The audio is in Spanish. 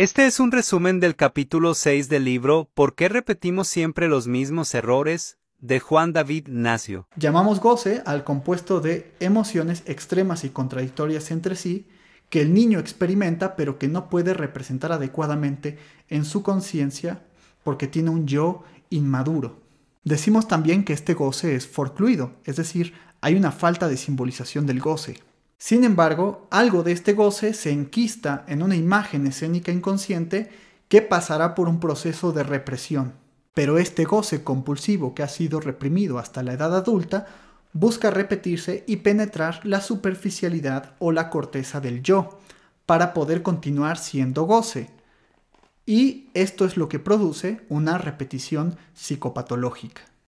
Este es un resumen del capítulo 6 del libro ¿Por qué repetimos siempre los mismos errores? de Juan David Nacio. Llamamos goce al compuesto de emociones extremas y contradictorias entre sí que el niño experimenta pero que no puede representar adecuadamente en su conciencia porque tiene un yo inmaduro. Decimos también que este goce es forcluido, es decir, hay una falta de simbolización del goce. Sin embargo, algo de este goce se enquista en una imagen escénica inconsciente que pasará por un proceso de represión. Pero este goce compulsivo que ha sido reprimido hasta la edad adulta busca repetirse y penetrar la superficialidad o la corteza del yo, para poder continuar siendo goce. Y esto es lo que produce una repetición psicopatológica.